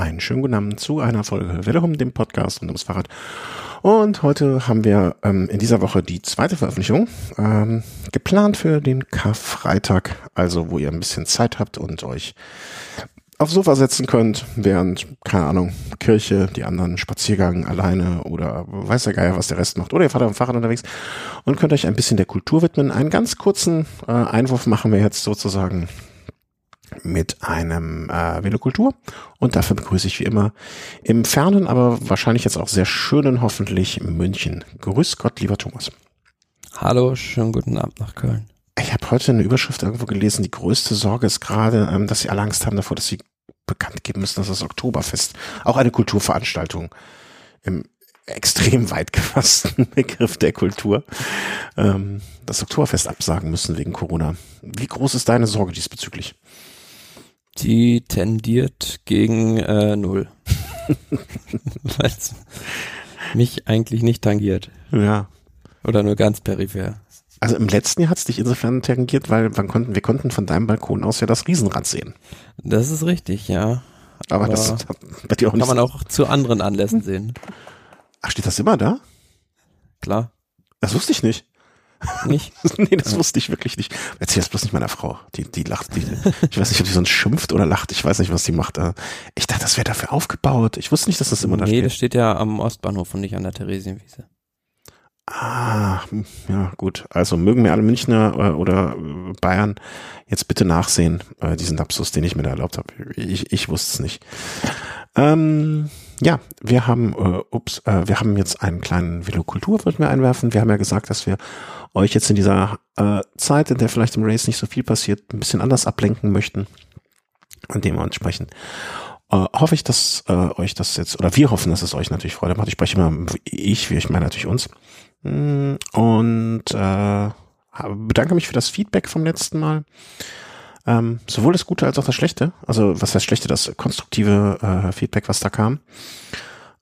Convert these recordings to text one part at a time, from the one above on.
Einen schönen guten Abend zu einer Folge Welle dem Podcast und ums Fahrrad. Und heute haben wir ähm, in dieser Woche die zweite Veröffentlichung ähm, geplant für den Karfreitag, also wo ihr ein bisschen Zeit habt und euch aufs Sofa setzen könnt, während, keine Ahnung, Kirche, die anderen Spaziergang alleine oder weiß der Geier, was der Rest macht. Oder ihr fahrt dem Fahrrad unterwegs und könnt euch ein bisschen der Kultur widmen. Einen ganz kurzen äh, Einwurf machen wir jetzt sozusagen mit einem äh, Velokultur. Und dafür begrüße ich wie immer im fernen, aber wahrscheinlich jetzt auch sehr schönen, hoffentlich München. Grüß Gott, lieber Thomas. Hallo, schönen guten Abend nach Köln. Ich habe heute eine Überschrift irgendwo gelesen, die größte Sorge ist gerade, ähm, dass sie alle Angst haben davor, dass sie bekannt geben müssen, dass das Oktoberfest auch eine Kulturveranstaltung im extrem weit gefassten Begriff der Kultur ähm, das Oktoberfest absagen müssen wegen Corona. Wie groß ist deine Sorge diesbezüglich? Die tendiert gegen äh, null. Weil mich eigentlich nicht tangiert. Ja. Oder nur ganz peripher. Also im letzten Jahr hat es dich insofern tangiert, weil wir konnten, wir konnten von deinem Balkon aus ja das Riesenrad sehen. Das ist richtig, ja. Aber, Aber das bei dir auch nicht kann man auch zu anderen Anlässen sehen. Ach, steht das immer da? Klar. Das wusste ich nicht. Nicht? nee, das wusste ich wirklich nicht. Erzähl das bloß nicht meiner Frau. Die, die lacht. Die, ich weiß nicht, ob die sonst schimpft oder lacht. Ich weiß nicht, was die macht. Äh, ich dachte, das wäre dafür aufgebaut. Ich wusste nicht, dass das immer da steht. Nee, das steht ja am Ostbahnhof und nicht an der Theresienwiese. Ah, ja, gut. Also mögen mir alle Münchner äh, oder äh, Bayern jetzt bitte nachsehen, äh, diesen Lapsus, den ich mir da erlaubt habe. Ich, ich wusste es nicht. Ähm, ja, wir haben, äh, ups, äh, wir haben jetzt einen kleinen Velokultur, würden wir einwerfen. Wir haben ja gesagt, dass wir euch jetzt in dieser äh, Zeit, in der vielleicht im Race nicht so viel passiert, ein bisschen anders ablenken möchten. Und dementsprechend äh, hoffe ich, dass äh, euch das jetzt, oder wir hoffen, dass es euch natürlich Freude macht. Ich spreche immer ich, wie ich meine natürlich uns. Mm, und äh, bedanke mich für das Feedback vom letzten Mal. Ähm, sowohl das Gute als auch das Schlechte. Also was heißt Schlechte, das konstruktive äh, Feedback, was da kam.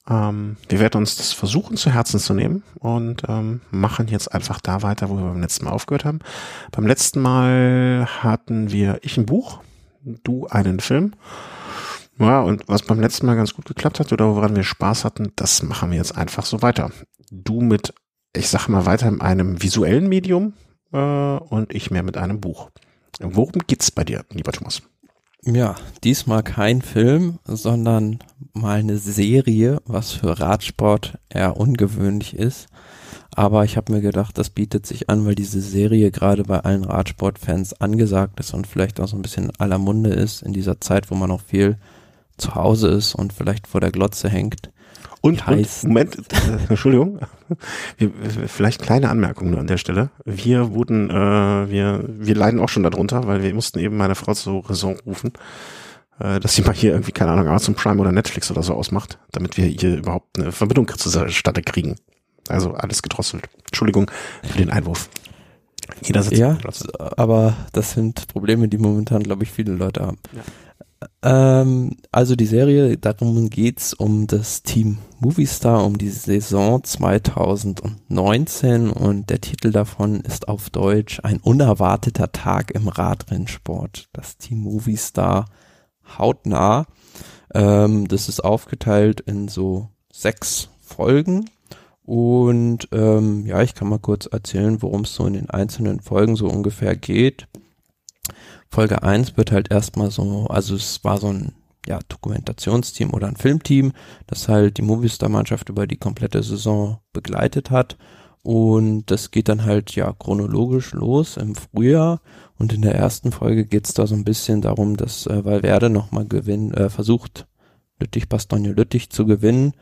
Ähm, wir werden uns das versuchen zu Herzen zu nehmen und ähm, machen jetzt einfach da weiter, wo wir beim letzten Mal aufgehört haben. Beim letzten Mal hatten wir ich ein Buch, du einen Film. Ja, und was beim letzten Mal ganz gut geklappt hat oder woran wir Spaß hatten, das machen wir jetzt einfach so weiter. Du mit, ich sag mal weiter, in einem visuellen Medium äh, und ich mehr mit einem Buch. Worum geht's bei dir, lieber Thomas? Ja, diesmal kein Film, sondern mal eine Serie, was für Radsport eher ungewöhnlich ist. Aber ich habe mir gedacht, das bietet sich an, weil diese Serie gerade bei allen Radsportfans angesagt ist und vielleicht auch so ein bisschen aller Munde ist in dieser Zeit, wo man noch viel zu Hause ist und vielleicht vor der Glotze hängt. Und, und Moment, äh, Entschuldigung, wir, vielleicht kleine Anmerkung nur an der Stelle. Wir wurden, äh, wir, wir leiden auch schon darunter, weil wir mussten eben meine Frau zur Raison rufen, äh, dass sie mal hier irgendwie, keine Ahnung, Amazon Prime oder Netflix oder so ausmacht, damit wir hier überhaupt eine Verbindung zustande kriegen. Also alles gedrosselt. Entschuldigung für den Einwurf. Jeder sitzt ja, aber das sind Probleme, die momentan, glaube ich, viele Leute haben. Ja. Ähm, also die Serie, darum geht's um das Team Movistar, um die Saison 2019 und der Titel davon ist auf Deutsch Ein unerwarteter Tag im Radrennsport. Das Team Movistar hautnah. Ähm, das ist aufgeteilt in so sechs Folgen und ähm, ja, ich kann mal kurz erzählen, worum es so in den einzelnen Folgen so ungefähr geht. Folge 1 wird halt erstmal so, also es war so ein ja, Dokumentationsteam oder ein Filmteam, das halt die Movistar-Mannschaft über die komplette Saison begleitet hat. Und das geht dann halt ja chronologisch los im Frühjahr. Und in der ersten Folge geht es da so ein bisschen darum, dass äh, Valverde nochmal gewinnen, äh, versucht, Lüttich, Bastogne Lüttich zu gewinnen.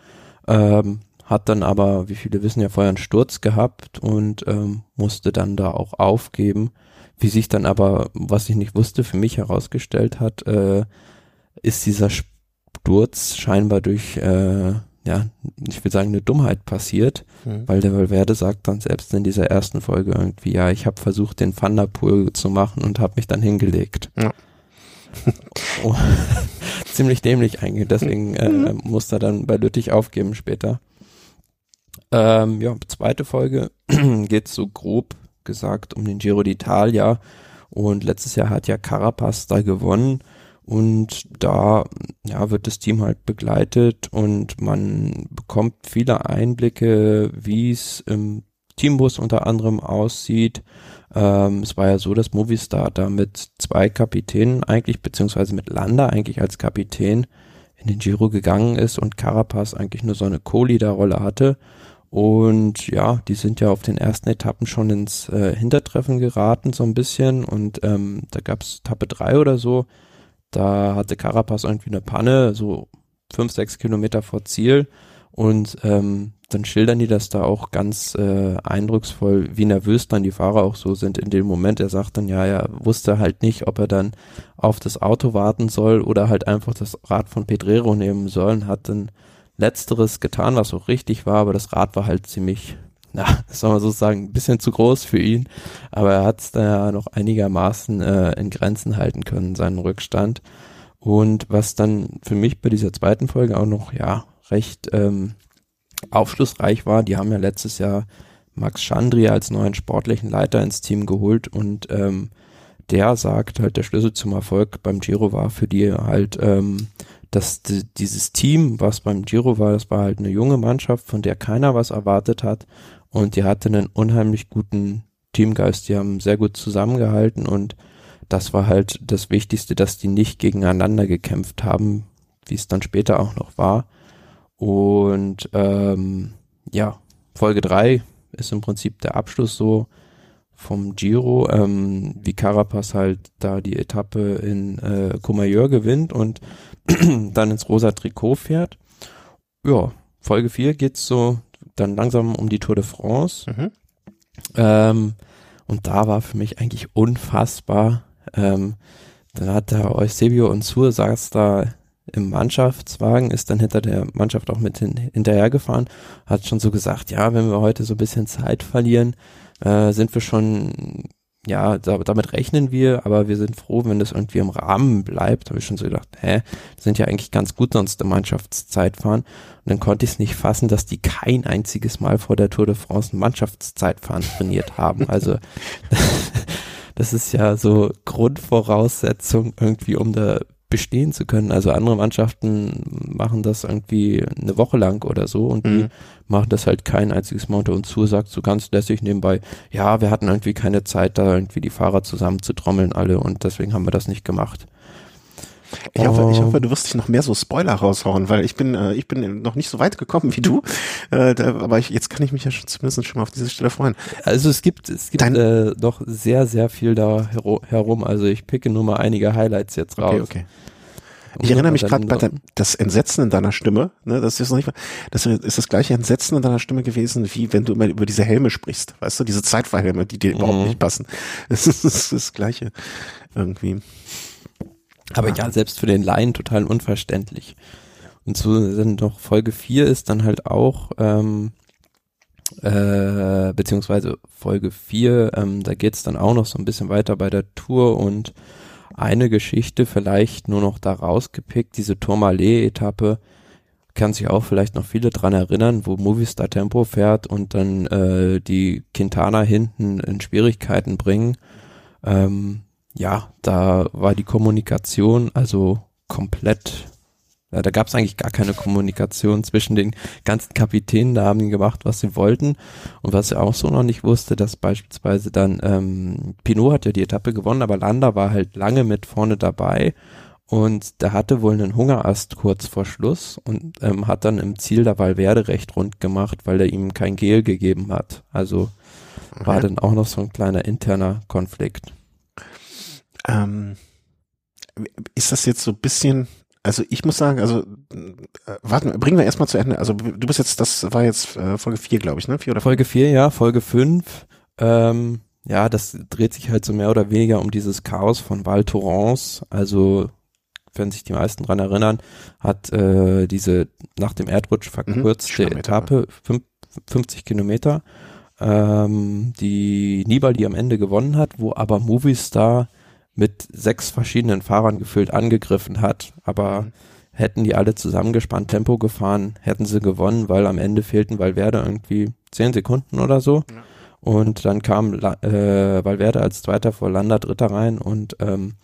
Ähm, hat dann aber, wie viele wissen ja, vorher einen Sturz gehabt und ähm, musste dann da auch aufgeben. Wie sich dann aber, was ich nicht wusste, für mich herausgestellt hat, äh, ist dieser Sturz scheinbar durch, äh, ja, ich will sagen, eine Dummheit passiert, mhm. weil der Valverde sagt dann selbst in dieser ersten Folge irgendwie, ja, ich habe versucht, den Thunderpool zu machen und habe mich dann hingelegt. Ja. oh, ziemlich dämlich eigentlich, deswegen äh, mhm. muss er dann bei Lüttich aufgeben später. Ähm, ja, zweite Folge geht so grob gesagt um den Giro d'Italia und letztes Jahr hat ja Carapaz da gewonnen Und da ja, wird das Team halt begleitet und man bekommt viele Einblicke, wie es im Teambus unter anderem aussieht. Ähm, es war ja so, dass Movistar da mit zwei Kapitänen eigentlich, beziehungsweise mit Landa eigentlich als Kapitän in den Giro gegangen ist und Carapaz eigentlich nur so eine Co-Leader-Rolle hatte. Und ja, die sind ja auf den ersten Etappen schon ins äh, Hintertreffen geraten, so ein bisschen. Und ähm, da gab's Etappe drei oder so. Da hatte Carapaz irgendwie eine Panne, so fünf, sechs Kilometer vor Ziel. Und ähm, dann schildern die das da auch ganz äh, eindrucksvoll, wie nervös dann die Fahrer auch so sind in dem Moment. Er sagt dann, ja, er wusste halt nicht, ob er dann auf das Auto warten soll oder halt einfach das Rad von Pedrero nehmen soll und hat dann letzteres getan, was auch richtig war, aber das Rad war halt ziemlich, na, soll man so sagen, ein bisschen zu groß für ihn. Aber er hat es da ja noch einigermaßen äh, in Grenzen halten können, seinen Rückstand. Und was dann für mich bei dieser zweiten Folge auch noch, ja, recht ähm, aufschlussreich war, die haben ja letztes Jahr Max Chandri als neuen sportlichen Leiter ins Team geholt und ähm, der sagt halt, der Schlüssel zum Erfolg beim Giro war für die halt ähm, dass die, dieses Team, was beim Giro war, das war halt eine junge Mannschaft, von der keiner was erwartet hat. Und die hatte einen unheimlich guten Teamgeist, die haben sehr gut zusammengehalten. Und das war halt das Wichtigste, dass die nicht gegeneinander gekämpft haben, wie es dann später auch noch war. Und ähm, ja, Folge drei ist im Prinzip der Abschluss so vom Giro, ähm, wie Carapaz halt da die Etappe in äh, Comayeur gewinnt. Und dann ins rosa Trikot fährt. Ja, Folge 4 geht's so dann langsam um die Tour de France. Mhm. Ähm, und da war für mich eigentlich unfassbar. Ähm, dann hat der Eusebio und Sur saß da im Mannschaftswagen, ist dann hinter der Mannschaft auch mit hin, hinterhergefahren, hat schon so gesagt, ja, wenn wir heute so ein bisschen Zeit verlieren, äh, sind wir schon ja, da, damit rechnen wir, aber wir sind froh, wenn das irgendwie im Rahmen bleibt. Habe ich schon so gedacht, hä, sind ja eigentlich ganz gut sonst im Mannschaftszeitfahren. Und dann konnte ich es nicht fassen, dass die kein einziges Mal vor der Tour de France ein Mannschaftszeitfahren trainiert haben. Also das ist ja so Grundvoraussetzung irgendwie, um da bestehen zu können. Also andere Mannschaften machen das irgendwie eine Woche lang oder so und mhm. die machen das halt kein einziges Mal unter uns zu, sagt so ganz lässig nebenbei, ja, wir hatten irgendwie keine Zeit, da irgendwie die Fahrer zusammen zu trommeln alle und deswegen haben wir das nicht gemacht. Ich hoffe, ich hoffe, du wirst dich noch mehr so Spoiler raushauen, weil ich bin, äh, ich bin noch nicht so weit gekommen wie du. Äh, da, aber ich, jetzt kann ich mich ja schon, zumindest schon mal auf diese Stelle freuen. Also es gibt, es gibt äh, noch sehr, sehr viel da herum. Also ich picke nur mal einige Highlights jetzt raus. Okay, okay. Ich erinnere mich gerade bei das Entsetzen in deiner Stimme, ne, das ist noch nicht, das ist das gleiche Entsetzen in deiner Stimme gewesen, wie wenn du immer über diese Helme sprichst, weißt du, diese Zeitfahrhelme, die dir mhm. überhaupt nicht passen. Das ist das, das gleiche irgendwie. Aber ja, selbst für den Laien total unverständlich. Und so dann noch Folge 4 ist dann halt auch, ähm, äh, beziehungsweise Folge 4, ähm, da geht's dann auch noch so ein bisschen weiter bei der Tour und eine Geschichte vielleicht nur noch da rausgepickt, diese Tourmalet-Etappe, kann sich auch vielleicht noch viele dran erinnern, wo Movistar Tempo fährt und dann äh, die Quintana hinten in Schwierigkeiten bringen. Ähm, ja, da war die Kommunikation also komplett, ja, da gab es eigentlich gar keine Kommunikation zwischen den ganzen Kapitänen, da haben die gemacht, was sie wollten. Und was ich auch so noch nicht wusste, dass beispielsweise dann, ähm, Pinot hat ja die Etappe gewonnen, aber Landa war halt lange mit vorne dabei und der hatte wohl einen Hungerast kurz vor Schluss und ähm, hat dann im Ziel der Valverde recht rund gemacht, weil er ihm kein Gel gegeben hat. Also war dann auch noch so ein kleiner interner Konflikt. Ähm, ist das jetzt so ein bisschen, also ich muss sagen, also äh, warten, bringen wir erstmal zu Ende. Also du bist jetzt, das war jetzt äh, Folge 4, glaube ich, ne? 4 oder Folge 4, ja, Folge 5. Ähm, ja, das dreht sich halt so mehr oder weniger um dieses Chaos von Val Thorens. Also, wenn sich die meisten dran erinnern, hat äh, diese nach dem Erdrutsch verkürzte mhm, Etappe, fünf, 50 Kilometer, ähm, die Nibali am Ende gewonnen hat, wo aber Movistar mit sechs verschiedenen Fahrern gefüllt angegriffen hat, aber mhm. hätten die alle zusammengespannt Tempo gefahren, hätten sie gewonnen, weil am Ende fehlten Valverde irgendwie zehn Sekunden oder so. Ja. Und dann kam äh, Valverde als Zweiter vor Landa Dritter rein und ähm,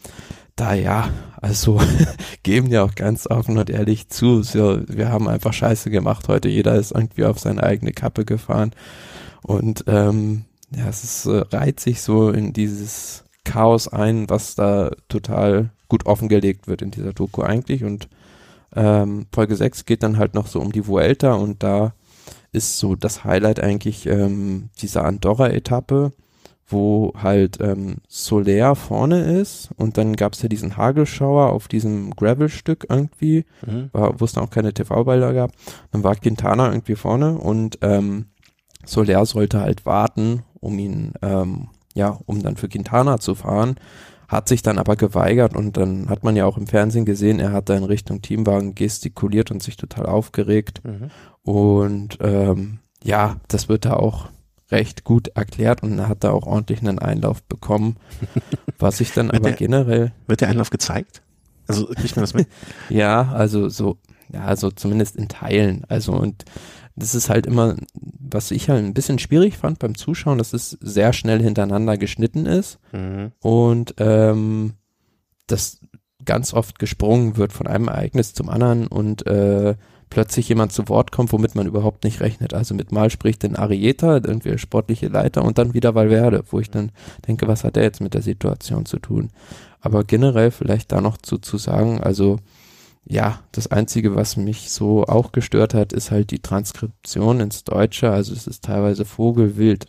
da ja, also geben ja auch ganz offen und ehrlich zu, so, wir haben einfach Scheiße gemacht heute, jeder ist irgendwie auf seine eigene Kappe gefahren und ähm, ja, es ist, äh, reiht sich so in dieses Chaos ein, was da total gut offengelegt wird in dieser Doku eigentlich und ähm, Folge 6 geht dann halt noch so um die Vuelta und da ist so das Highlight eigentlich ähm, dieser Andorra-Etappe, wo halt ähm, Soler vorne ist und dann gab es ja diesen Hagelschauer auf diesem Gravel-Stück irgendwie, mhm. wo es dann auch keine TV-Bilder gab. Dann war Quintana irgendwie vorne und ähm, Soler sollte halt warten, um ihn, ähm, ja, um dann für Quintana zu fahren, hat sich dann aber geweigert und dann hat man ja auch im Fernsehen gesehen, er hat da in Richtung Teamwagen gestikuliert und sich total aufgeregt mhm. und ähm, ja, das wird da auch recht gut erklärt und er hat da auch ordentlich einen Einlauf bekommen, was ich dann aber der, generell. Wird der Einlauf gezeigt? Also kriegt man das mit? ja, also so, ja, also zumindest in Teilen. Also und das ist halt immer, was ich halt ein bisschen schwierig fand beim Zuschauen, dass es sehr schnell hintereinander geschnitten ist mhm. und ähm, das ganz oft gesprungen wird von einem Ereignis zum anderen und äh, plötzlich jemand zu Wort kommt, womit man überhaupt nicht rechnet. Also mit Mal spricht dann Arieta, irgendwie sportliche Leiter und dann wieder Valverde, wo ich dann denke, was hat der jetzt mit der Situation zu tun? Aber generell vielleicht da noch zu, zu sagen, also ja, das Einzige, was mich so auch gestört hat, ist halt die Transkription ins Deutsche. Also es ist teilweise vogelwild.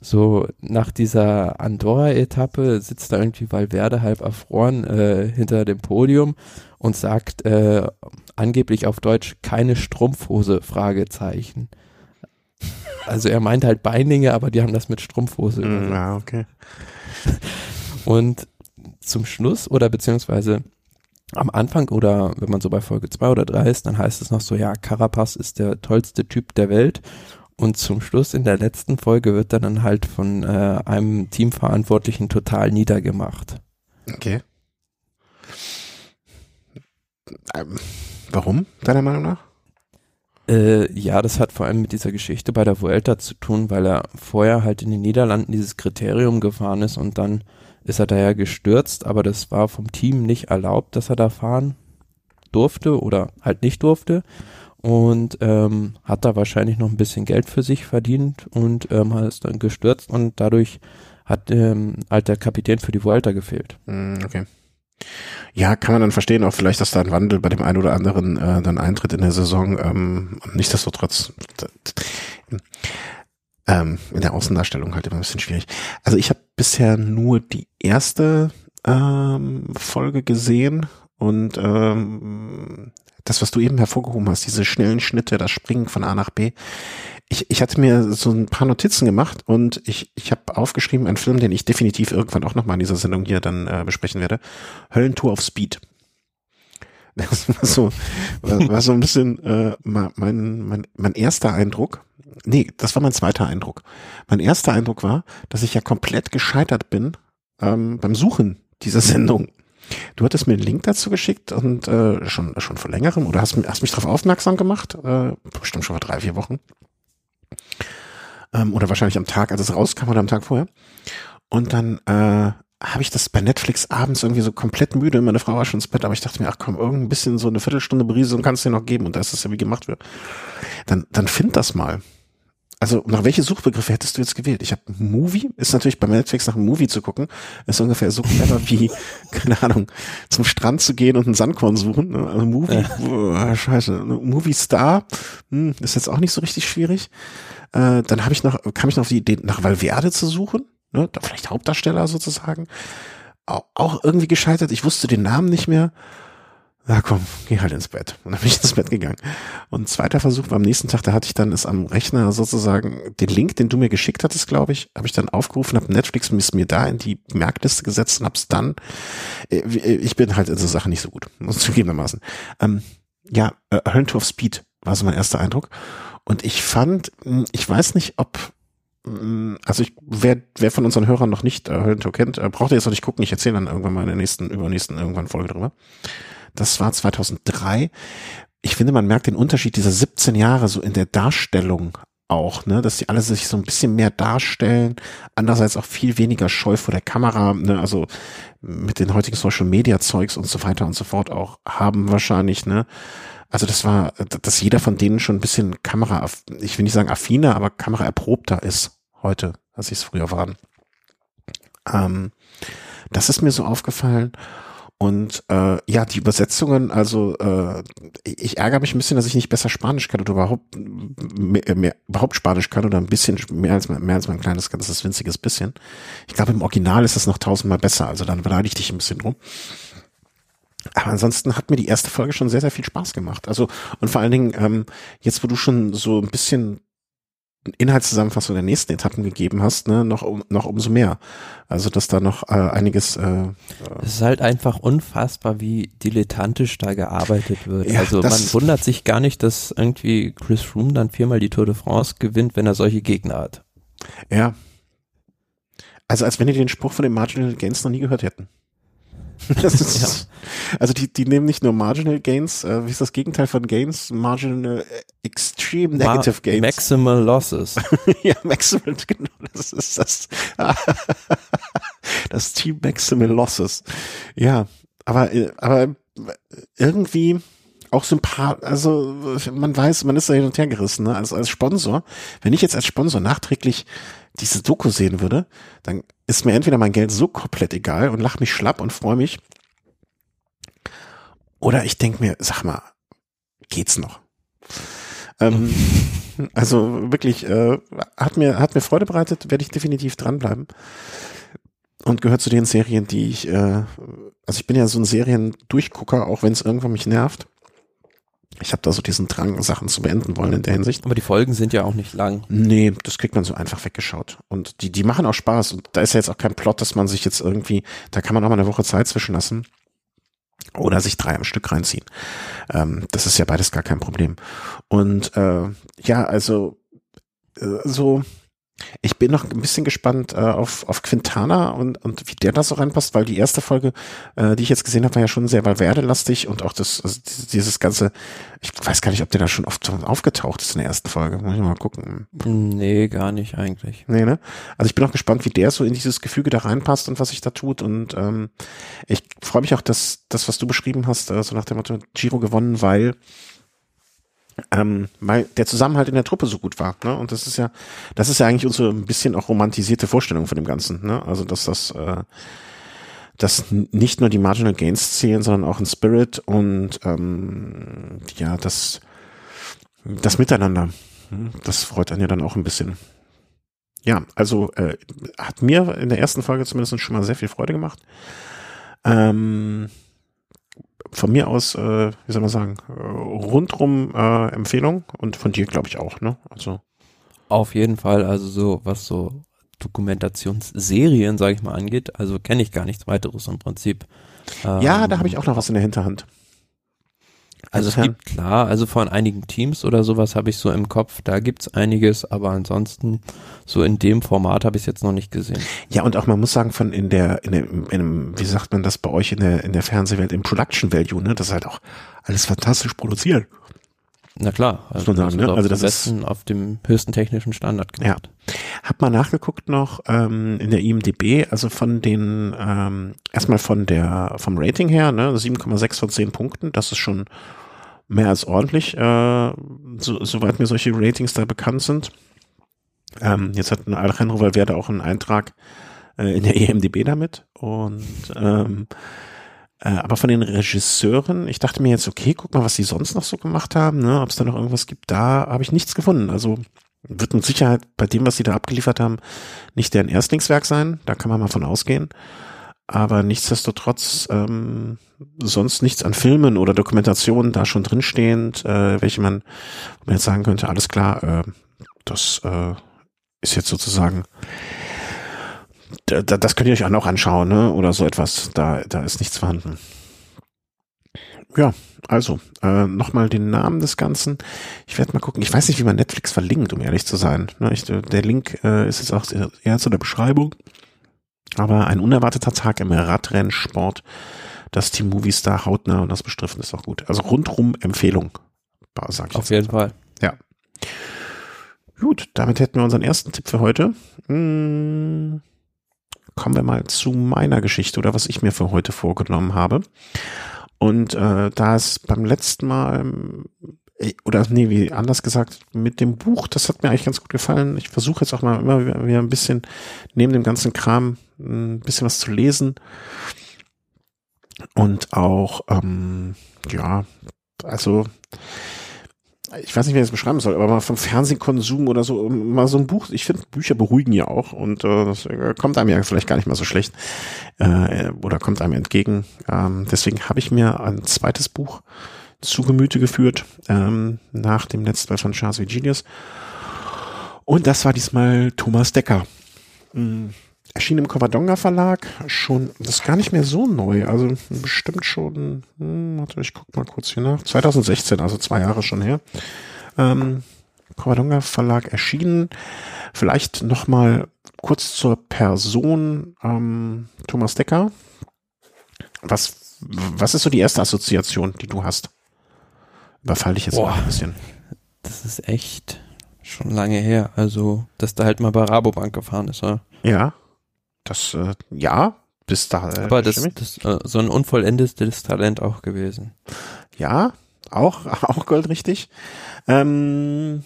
So nach dieser Andorra-Etappe sitzt da irgendwie Valverde halb erfroren äh, hinter dem Podium und sagt äh, angeblich auf Deutsch keine Strumpfhose, Fragezeichen. Also er meint halt Beininge, aber die haben das mit Strumpfhose. Mm, ah, okay. Und zum Schluss oder beziehungsweise am Anfang oder wenn man so bei Folge 2 oder 3 ist, dann heißt es noch so, ja, Carapaz ist der tollste Typ der Welt. Und zum Schluss in der letzten Folge wird dann halt von äh, einem Teamverantwortlichen total niedergemacht. Okay. Ähm, warum, deiner Meinung nach? Äh, ja, das hat vor allem mit dieser Geschichte bei der Vuelta zu tun, weil er vorher halt in den Niederlanden dieses Kriterium gefahren ist und dann ist er daher gestürzt, aber das war vom Team nicht erlaubt, dass er da fahren durfte oder halt nicht durfte und ähm, hat da wahrscheinlich noch ein bisschen Geld für sich verdient und ähm, hat es dann gestürzt und dadurch hat ähm, halt der Kapitän für die Vuelta gefehlt. Hm, okay. Ja, kann man dann verstehen, auch vielleicht, dass da ein Wandel bei dem einen oder anderen äh, dann eintritt in der Saison. Ähm, nichtsdestotrotz, ähm, in der Außendarstellung halt immer ein bisschen schwierig. Also ich habe bisher nur die erste ähm, Folge gesehen und ähm, das, was du eben hervorgehoben hast, diese schnellen Schnitte, das Springen von A nach B. Ich, ich hatte mir so ein paar Notizen gemacht und ich, ich habe aufgeschrieben, einen Film, den ich definitiv irgendwann auch nochmal in dieser Sendung hier dann äh, besprechen werde. Höllentour auf Speed. Das war so, war, war so ein bisschen äh, mein, mein, mein erster Eindruck nee, das war mein zweiter Eindruck. Mein erster Eindruck war, dass ich ja komplett gescheitert bin ähm, beim Suchen dieser Sendung. Du hattest mir einen Link dazu geschickt und äh, schon schon vor längerem oder hast, hast mich darauf aufmerksam gemacht, äh, bestimmt schon vor drei vier Wochen ähm, oder wahrscheinlich am Tag, als es rauskam oder am Tag vorher. Und dann äh, habe ich das bei Netflix abends irgendwie so komplett müde. Meine Frau war schon ins Bett, aber ich dachte mir, ach komm, irgendein bisschen so eine Viertelstunde Berieselung kannst du dir noch geben und da ist das ja wie gemacht wird. Dann, dann find das mal. Also nach welche Suchbegriffe hättest du jetzt gewählt? Ich habe Movie, ist natürlich bei Netflix nach einem Movie zu gucken, ist ungefähr so clever wie, keine Ahnung, zum Strand zu gehen und einen Sandkorn suchen. Ne? Also Movie, ja. oh, scheiße, Movie Star, hm, ist jetzt auch nicht so richtig schwierig. Äh, dann habe ich noch, kam ich noch auf die Idee, nach Valverde zu suchen, ne? vielleicht Hauptdarsteller sozusagen. Auch irgendwie gescheitert, ich wusste den Namen nicht mehr na komm, geh halt ins Bett. Und dann bin ich ins Bett gegangen. Und zweiter Versuch war am nächsten Tag, da hatte ich dann es am Rechner sozusagen, den Link, den du mir geschickt hattest, glaube ich, habe ich dann aufgerufen, habe Netflix mir da in die Merkliste gesetzt und hab's dann, äh, äh, ich bin halt in so Sachen nicht so gut, muss zugegebenermaßen. Ähm, ja, äh, Höllentor Speed war so mein erster Eindruck. Und ich fand, hm, ich weiß nicht, ob also ich, wer, wer von unseren Hörern noch nicht äh, Höllentor kennt, äh, braucht ihr jetzt noch nicht gucken. Ich erzähle dann irgendwann mal in der nächsten, übernächsten irgendwann Folge drüber. Das war 2003. Ich finde, man merkt den Unterschied dieser 17 Jahre so in der Darstellung auch, ne, dass die alle sich so ein bisschen mehr darstellen, andererseits auch viel weniger scheu vor der Kamera, ne, also mit den heutigen Social Media Zeugs und so weiter und so fort auch haben wahrscheinlich, ne. Also das war, dass jeder von denen schon ein bisschen Kamera, ich will nicht sagen affiner, aber Kamera erprobter ist heute, als ich es früher waren. Ähm, das ist mir so aufgefallen. Und äh, ja, die Übersetzungen, also äh, ich ärgere mich ein bisschen, dass ich nicht besser Spanisch kann oder überhaupt mehr, mehr, überhaupt Spanisch kann oder ein bisschen mehr als mehr als mein kleines, ganzes winziges bisschen. Ich glaube, im Original ist es noch tausendmal besser, also dann beleidige ich dich ein bisschen drum. Aber ansonsten hat mir die erste Folge schon sehr, sehr viel Spaß gemacht. Also, und vor allen Dingen, ähm, jetzt wo du schon so ein bisschen Inhaltszusammenfassung der nächsten Etappen gegeben hast, ne, noch, um, noch umso mehr. Also, dass da noch äh, einiges. Äh, es ist halt einfach unfassbar, wie dilettantisch da gearbeitet wird. Ja, also, man wundert sich gar nicht, dass irgendwie Chris Froome dann viermal die Tour de France gewinnt, wenn er solche Gegner hat. Ja. Also, als wenn die den Spruch von den Marginal Gains noch nie gehört hätten. Ist, ja. Also die, die nehmen nicht nur Marginal Gains, äh, wie ist das Gegenteil von Gains? Marginal äh, Extreme Negative Ma Gains. Maximal Losses. ja, Maximal, genau, das ist das. das Team Maximal Losses. Ja, aber, aber irgendwie auch sympath, also man weiß, man ist da hin und her gerissen, ne? als, als Sponsor. Wenn ich jetzt als Sponsor nachträglich diese Doku sehen würde, dann ist mir entweder mein Geld so komplett egal und lach mich schlapp und freue mich. Oder ich denke mir, sag mal, geht's noch? Ähm, also wirklich, äh, hat mir, hat mir Freude bereitet, werde ich definitiv dranbleiben. Und gehört zu den Serien, die ich, äh, also ich bin ja so ein Seriendurchgucker, auch wenn es irgendwann mich nervt. Ich habe da so diesen Drang, Sachen zu beenden wollen in der Hinsicht. Aber die Folgen sind ja auch nicht lang. Nee, das kriegt man so einfach weggeschaut. Und die, die machen auch Spaß. Und da ist ja jetzt auch kein Plot, dass man sich jetzt irgendwie, da kann man auch mal eine Woche Zeit zwischenlassen. Oder sich drei am Stück reinziehen. Ähm, das ist ja beides gar kein Problem. Und äh, ja, also äh, so ich bin noch ein bisschen gespannt äh, auf, auf Quintana und, und wie der da so reinpasst, weil die erste Folge, äh, die ich jetzt gesehen habe, war ja schon sehr Valverde-lastig und auch das, also dieses ganze, ich weiß gar nicht, ob der da schon oft aufgetaucht ist in der ersten Folge. Muss ich mal gucken. Nee, gar nicht eigentlich. Nee, ne? Also ich bin auch gespannt, wie der so in dieses Gefüge da reinpasst und was sich da tut. Und ähm, ich freue mich auch, dass das, was du beschrieben hast, äh, so nach dem Motto Giro gewonnen, weil ähm, weil der Zusammenhalt in der Truppe so gut war. Ne? Und das ist ja, das ist ja eigentlich unsere ein bisschen auch romantisierte Vorstellung von dem Ganzen. Ne? Also dass das, äh, dass nicht nur die Marginal Gains zählen, sondern auch ein Spirit und ähm, ja, das, das Miteinander. Hm? Das freut einen ja dann auch ein bisschen. Ja, also äh, hat mir in der ersten Folge zumindest schon mal sehr viel Freude gemacht. Ähm, von mir aus, äh, wie soll man sagen, äh, rundrum äh, Empfehlung und von dir glaube ich auch, ne? Also auf jeden Fall, also so was so Dokumentationsserien, sage ich mal, angeht, also kenne ich gar nichts weiteres im Prinzip. ja, ähm, da habe ich auch noch was in der Hinterhand. Also es gibt klar, also von einigen Teams oder sowas habe ich so im Kopf, da gibt's einiges, aber ansonsten so in dem Format habe ich es jetzt noch nicht gesehen. Ja, und auch man muss sagen, von in der, in der, in dem, wie sagt man das bei euch in der, in der Fernsehwelt, im Production Value, ne, das ist halt auch alles fantastisch produziert. Na klar, also muss man sagen, ne? Also das ist auf dem höchsten technischen Standard gemacht. Ja. Hab mal nachgeguckt noch ähm, in der IMDb, also von den ähm, erstmal von der vom Rating her, ne, 7,6 von 10 Punkten, das ist schon mehr als ordentlich, äh, so, soweit mir solche Ratings da bekannt sind. Ähm, jetzt hat Alejandro Valverde auch einen Eintrag äh, in der EMDB damit und ähm, äh, aber von den Regisseuren, ich dachte mir jetzt, okay, guck mal, was die sonst noch so gemacht haben, ne, ob es da noch irgendwas gibt, da habe ich nichts gefunden. Also wird mit Sicherheit bei dem, was sie da abgeliefert haben, nicht deren Erstlingswerk sein, da kann man mal von ausgehen. Aber nichtsdestotrotz ähm, sonst nichts an Filmen oder Dokumentationen da schon drinstehend, äh, welche man, man jetzt sagen könnte, alles klar, äh, das äh, ist jetzt sozusagen das könnt ihr euch auch noch anschauen, ne? Oder so etwas. Da, da ist nichts vorhanden. Ja, also, äh, nochmal den Namen des Ganzen. Ich werde mal gucken. Ich weiß nicht, wie man Netflix verlinkt, um ehrlich zu sein. Ne, ich, der Link äh, ist jetzt auch eher zu der Beschreibung. Aber ein unerwarteter Tag im Radrennsport. Das Team Movistar hautnah und das Bestriffen ist auch gut. Also rundrum Empfehlung, sag ich Auf jeden Fall. Ja. Gut, damit hätten wir unseren ersten Tipp für heute. Hm, kommen wir mal zu meiner Geschichte oder was ich mir für heute vorgenommen habe. Und äh, da es beim letzten Mal oder nee, wie anders gesagt, mit dem Buch, das hat mir eigentlich ganz gut gefallen. Ich versuche jetzt auch mal immer wieder ein bisschen neben dem ganzen Kram ein bisschen was zu lesen und auch ähm, ja, also ich weiß nicht, wie ich das beschreiben soll, aber mal vom Fernsehkonsum oder so, mal so ein Buch, ich finde, Bücher beruhigen ja auch und äh, das äh, kommt einem ja vielleicht gar nicht mal so schlecht äh, oder kommt einem entgegen. Ähm, deswegen habe ich mir ein zweites Buch zu Gemüte geführt ähm, nach dem letzten von Charles Vigilius und das war diesmal Thomas Decker. Mhm erschien im Covadonga Verlag schon, das ist gar nicht mehr so neu, also bestimmt schon, hm, warte, ich guck mal kurz hier nach, 2016, also zwei Jahre schon her. Ähm, Covadonga Verlag erschienen. Vielleicht noch mal kurz zur Person ähm, Thomas Decker. Was, was ist so die erste Assoziation, die du hast? Überfall dich jetzt Boah, mal ein bisschen. Das ist echt schon lange her. Also, dass da halt mal bei Rabobank gefahren ist, oder? Ja. Das, äh, ja, bis da. Äh, Aber das, das äh, so ein unvollendetes Talent auch gewesen. Ja, auch, auch goldrichtig. Ähm,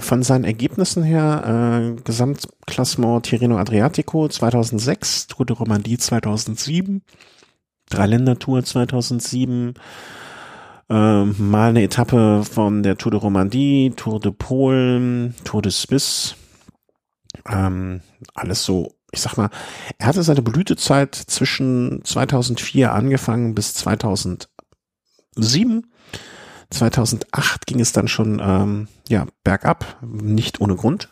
von seinen Ergebnissen her, äh, Gesamtklassement Tirreno Adriatico 2006, Tour de Romandie 2007, Dreiländertour 2007, äh, mal eine Etappe von der Tour de Romandie, Tour de Polen, Tour de Suisse, ähm, alles so ich sag mal, er hatte seine Blütezeit zwischen 2004 angefangen bis 2007. 2008 ging es dann schon ähm, ja bergab, nicht ohne Grund.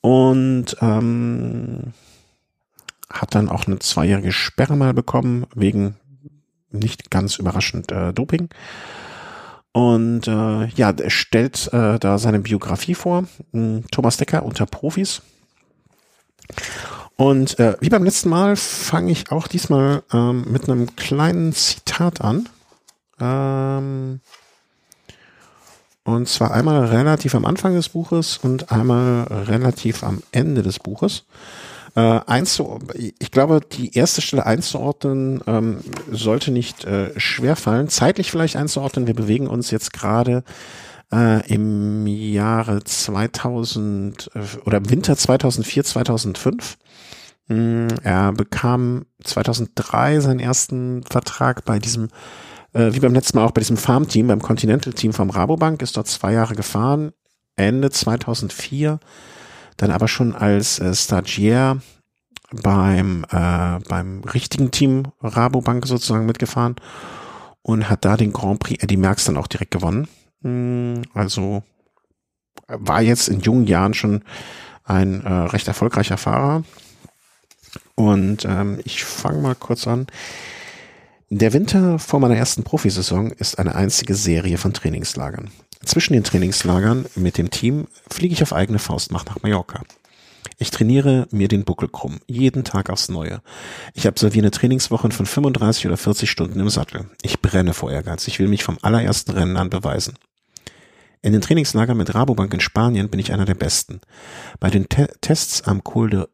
Und ähm, hat dann auch eine zweijährige Sperre mal bekommen wegen nicht ganz überraschend äh, Doping. Und äh, ja, er stellt äh, da seine Biografie vor. Thomas Decker unter Profis. Und äh, wie beim letzten Mal fange ich auch diesmal ähm, mit einem kleinen Zitat an. Ähm, und zwar einmal relativ am Anfang des Buches und einmal relativ am Ende des Buches. Äh, einzu ich glaube, die erste Stelle einzuordnen ähm, sollte nicht äh, schwer fallen. Zeitlich vielleicht einzuordnen. Wir bewegen uns jetzt gerade äh, im Jahre 2000 äh, oder im Winter 2004, 2005. Mm, er bekam 2003 seinen ersten Vertrag bei diesem, äh, wie beim letzten Mal auch bei diesem Farmteam, beim Continental-Team vom Rabobank, ist dort zwei Jahre gefahren. Ende 2004 dann aber schon als äh, Stagiaire beim, äh, beim richtigen Team Rabobank sozusagen mitgefahren und hat da den Grand Prix Eddie Merckx dann auch direkt gewonnen. Hm, also war jetzt in jungen Jahren schon ein äh, recht erfolgreicher Fahrer. Und ähm, ich fange mal kurz an. Der Winter vor meiner ersten Profisaison ist eine einzige Serie von Trainingslagern. Zwischen den Trainingslagern mit dem Team fliege ich auf eigene Faustmacht nach Mallorca. Ich trainiere mir den Buckel krumm, jeden Tag aufs Neue. Ich absolviere Trainingswochen von 35 oder 40 Stunden im Sattel. Ich brenne vor Ehrgeiz. Ich will mich vom allerersten Rennen an beweisen. In den Trainingslagern mit Rabobank in Spanien bin ich einer der Besten. Bei den Te Tests am Col de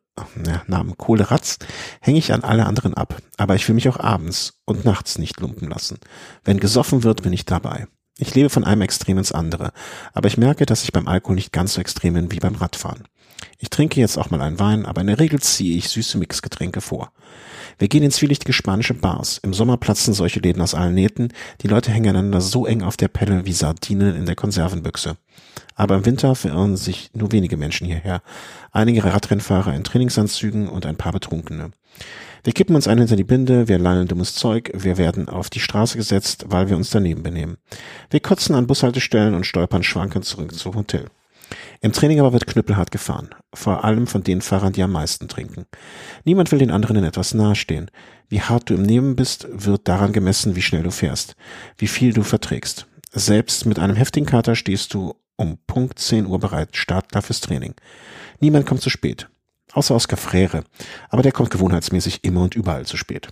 ja, Namen Kohle Ratz, hänge ich an alle anderen ab. Aber ich will mich auch abends und nachts nicht lumpen lassen. Wenn gesoffen wird, bin ich dabei. Ich lebe von einem Extrem ins andere, aber ich merke, dass ich beim Alkohol nicht ganz so extrem bin wie beim Radfahren. Ich trinke jetzt auch mal einen Wein, aber in der Regel ziehe ich süße Mixgetränke vor. Wir gehen in zwielichtige spanische Bars. Im Sommer platzen solche Läden aus allen Nähten. Die Leute hängen einander so eng auf der Pelle wie Sardinen in der Konservenbüchse. Aber im Winter verirren sich nur wenige Menschen hierher. Einige Radrennfahrer in Trainingsanzügen und ein paar Betrunkene. Wir kippen uns ein hinter die Binde, wir lallen dummes Zeug, wir werden auf die Straße gesetzt, weil wir uns daneben benehmen. Wir kotzen an Bushaltestellen und stolpern schwankend zurück zum Hotel. Im Training aber wird knüppelhart gefahren, vor allem von den Fahrern, die am meisten trinken. Niemand will den anderen in etwas nahestehen. Wie hart du im Nehmen bist, wird daran gemessen, wie schnell du fährst, wie viel du verträgst. Selbst mit einem heftigen Kater stehst du um Punkt 10 Uhr bereit, startklar fürs Training. Niemand kommt zu spät. Außer Oskar Frere. Aber der kommt gewohnheitsmäßig immer und überall zu spät.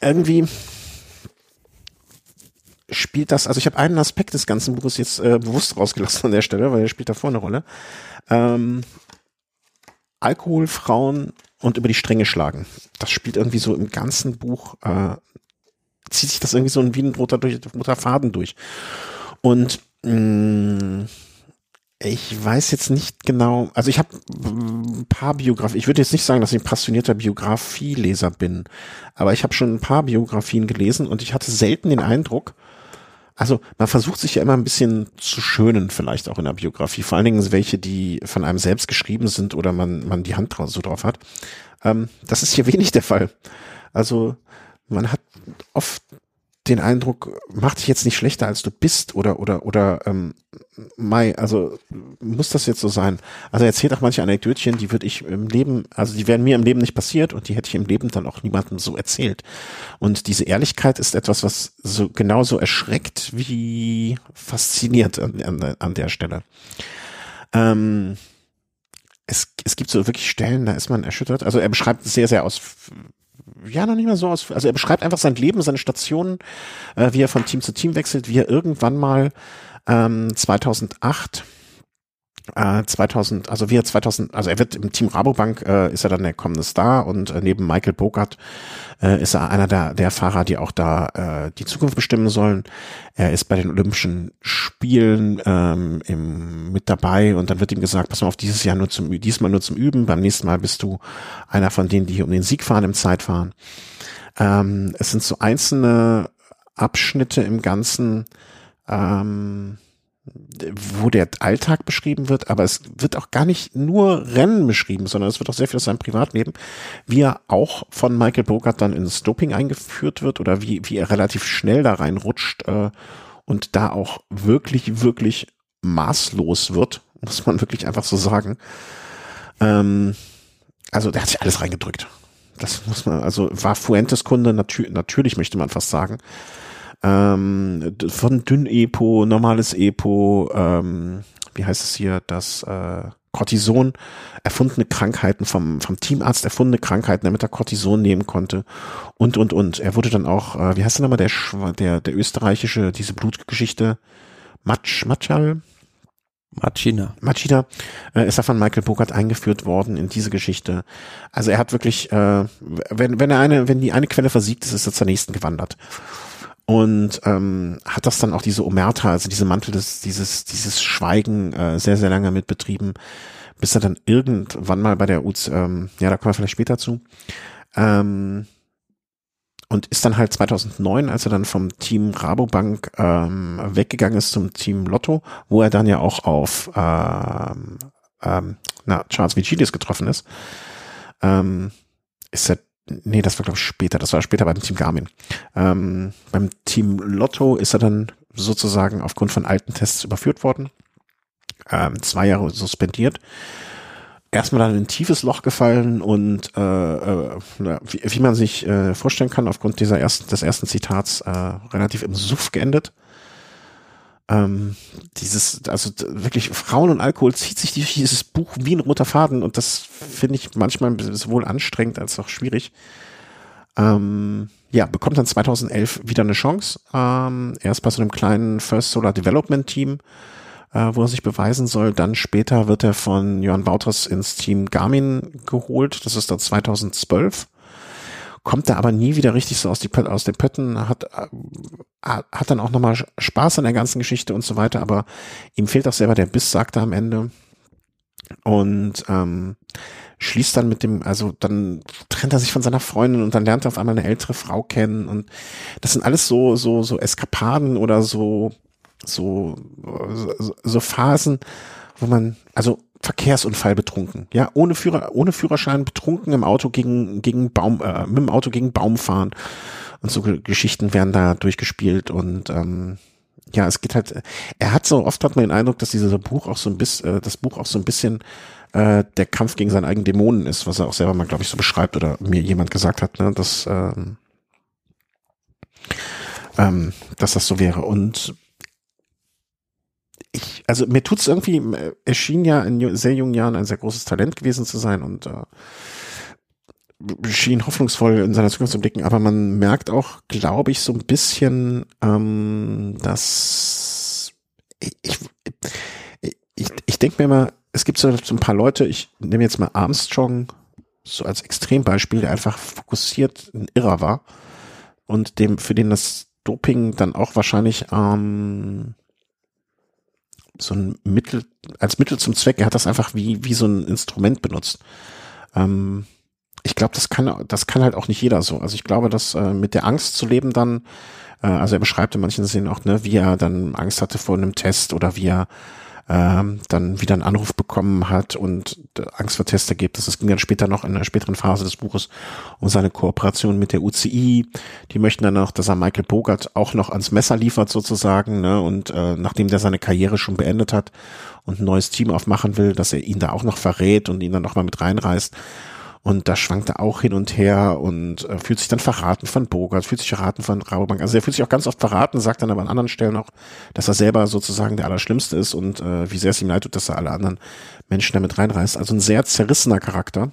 Irgendwie spielt das, also ich habe einen Aspekt des ganzen Buches jetzt äh, bewusst rausgelassen an der Stelle, weil er spielt davor eine Rolle. Ähm, Alkohol, Frauen und über die Stränge schlagen. Das spielt irgendwie so im ganzen Buch, äh, zieht sich das irgendwie so wie ein roter, durch, roter Faden durch. Und mh, mm, ich weiß jetzt nicht genau, also ich habe ein paar Biografien, ich würde jetzt nicht sagen, dass ich ein passionierter Biografieleser bin, aber ich habe schon ein paar Biografien gelesen und ich hatte selten den Eindruck, also man versucht sich ja immer ein bisschen zu schönen, vielleicht auch in der Biografie, vor allen Dingen welche, die von einem selbst geschrieben sind oder man, man die Hand so drauf hat. Ähm, das ist hier wenig der Fall. Also man hat oft den Eindruck, mach dich jetzt nicht schlechter als du bist oder oder oder ähm, Mai, also muss das jetzt so sein? Also er erzählt auch manche Anekdötchen, die würde ich im Leben, also die wären mir im Leben nicht passiert und die hätte ich im Leben dann auch niemandem so erzählt. Und diese Ehrlichkeit ist etwas, was so genauso erschreckt wie fasziniert an, an, an der Stelle. Ähm, es, es gibt so wirklich Stellen, da ist man erschüttert. Also er beschreibt sehr, sehr aus, ja, noch nicht mal so aus. Also er beschreibt einfach sein Leben, seine Stationen, äh, wie er von Team zu Team wechselt, wie er irgendwann mal ähm, 2008 äh, 2000, also wie er 2000, also er wird im Team Rabobank äh, ist er dann der kommende Star und äh, neben Michael Bogart äh, ist er einer der, der Fahrer, die auch da äh, die Zukunft bestimmen sollen. Er ist bei den Olympischen Spielen ähm, im, mit dabei und dann wird ihm gesagt, pass mal auf, dieses Jahr nur zum, diesmal nur zum Üben, beim nächsten Mal bist du einer von denen, die hier um den Sieg fahren im Zeitfahren. Ähm, es sind so einzelne Abschnitte im Ganzen, ähm, wo der Alltag beschrieben wird, aber es wird auch gar nicht nur Rennen beschrieben, sondern es wird auch sehr viel aus seinem Privatleben, wie er auch von Michael Bogart dann ins Doping eingeführt wird oder wie, wie er relativ schnell da reinrutscht äh, und da auch wirklich, wirklich maßlos wird, muss man wirklich einfach so sagen. Ähm, also der hat sich alles reingedrückt. Das muss man, also war Fuentes Kunde, natür natürlich möchte man fast sagen ähm, von Dünn-Epo, normales Epo, ähm, wie heißt es hier, das äh, Cortison, erfundene Krankheiten vom, vom Teamarzt, erfundene Krankheiten, damit er Cortison nehmen konnte und, und, und. Er wurde dann auch, äh, wie heißt der nochmal, der, der, der österreichische, diese Blutgeschichte, Matsch, Matschal? Machina. Machina äh, ist er von Michael Bogart eingeführt worden in diese Geschichte. Also er hat wirklich, äh, wenn, wenn er eine, wenn die eine Quelle versiegt ist, ist er zur nächsten gewandert und ähm, hat das dann auch diese Omerta, also diese Mantel des, dieses, dieses Schweigen äh, sehr, sehr lange mit betrieben, bis er dann irgendwann mal bei der UZ, ähm, ja, da kommen wir vielleicht später zu, ähm, und ist dann halt 2009, als er dann vom Team Rabobank ähm, weggegangen ist zum Team Lotto, wo er dann ja auch auf ähm, ähm, na, Charles Vigilis getroffen ist, ähm, ist er nee, das war glaube ich später, das war später beim Team Garmin. Ähm, beim Team Lotto ist er dann sozusagen aufgrund von alten Tests überführt worden, ähm, zwei Jahre suspendiert. Erstmal dann in ein tiefes Loch gefallen und äh, äh, wie, wie man sich äh, vorstellen kann, aufgrund dieser ersten, des ersten Zitats äh, relativ im Suff geendet ähm, dieses, also wirklich Frauen und Alkohol zieht sich dieses Buch wie ein roter Faden und das finde ich manchmal sowohl anstrengend als auch schwierig. Ähm, ja, bekommt dann 2011 wieder eine Chance. Ähm, erst bei so einem kleinen First Solar Development Team, äh, wo er sich beweisen soll. Dann später wird er von Johann Wouters ins Team Garmin geholt. Das ist dann 2012 kommt da aber nie wieder richtig so aus, die, aus den Pötten, hat, äh, hat dann auch nochmal Spaß an der ganzen Geschichte und so weiter, aber ihm fehlt auch selber der Biss, sagt er am Ende. Und ähm, schließt dann mit dem, also dann trennt er sich von seiner Freundin und dann lernt er auf einmal eine ältere Frau kennen und das sind alles so, so, so Eskapaden oder so, so, so, so Phasen, wo man, also Verkehrsunfall betrunken, ja, ohne Führer, ohne Führerschein betrunken im Auto gegen gegen Baum, äh, mit dem Auto gegen Baum fahren und so Geschichten werden da durchgespielt und ähm, ja, es geht halt. Er hat so oft hat man den Eindruck, dass dieses Buch auch so ein bisschen, äh, das Buch auch so ein bisschen äh, der Kampf gegen seine eigenen Dämonen ist, was er auch selber mal, glaube ich, so beschreibt oder mir jemand gesagt hat, ne, dass ähm, ähm, dass das so wäre und ich, also mir tut's irgendwie, er schien ja in sehr jungen Jahren ein sehr großes Talent gewesen zu sein und äh, schien hoffnungsvoll in seiner Zukunft zu blicken, aber man merkt auch, glaube ich, so ein bisschen, ähm, dass ich, ich, ich, ich denke mir immer, es gibt so, so ein paar Leute, ich nehme jetzt mal Armstrong so als Extrembeispiel, der einfach fokussiert ein Irrer war und dem, für den das Doping dann auch wahrscheinlich ähm, so ein Mittel, als Mittel zum Zweck, er hat das einfach wie, wie so ein Instrument benutzt. Ähm, ich glaube, das kann, das kann halt auch nicht jeder so. Also ich glaube, dass äh, mit der Angst zu leben dann, äh, also er beschreibt in manchen Szenen auch, ne, wie er dann Angst hatte vor einem Test oder wie er ähm, dann wieder einen Anruf bekommen hat und Angst vor Testergebnis. Das ging dann später noch in einer späteren Phase des Buches um seine Kooperation mit der UCI. Die möchten dann noch, dass er Michael Bogart auch noch ans Messer liefert sozusagen, ne? Und äh, nachdem der seine Karriere schon beendet hat und ein neues Team aufmachen will, dass er ihn da auch noch verrät und ihn dann noch mal mit reinreißt. Und da schwankt er auch hin und her und äh, fühlt sich dann verraten von Bogart, fühlt sich verraten von Rabobank. Also er fühlt sich auch ganz oft verraten, sagt dann aber an anderen Stellen auch, dass er selber sozusagen der Allerschlimmste ist und äh, wie sehr es ihm leid tut, dass er alle anderen Menschen damit reinreißt. Also ein sehr zerrissener Charakter.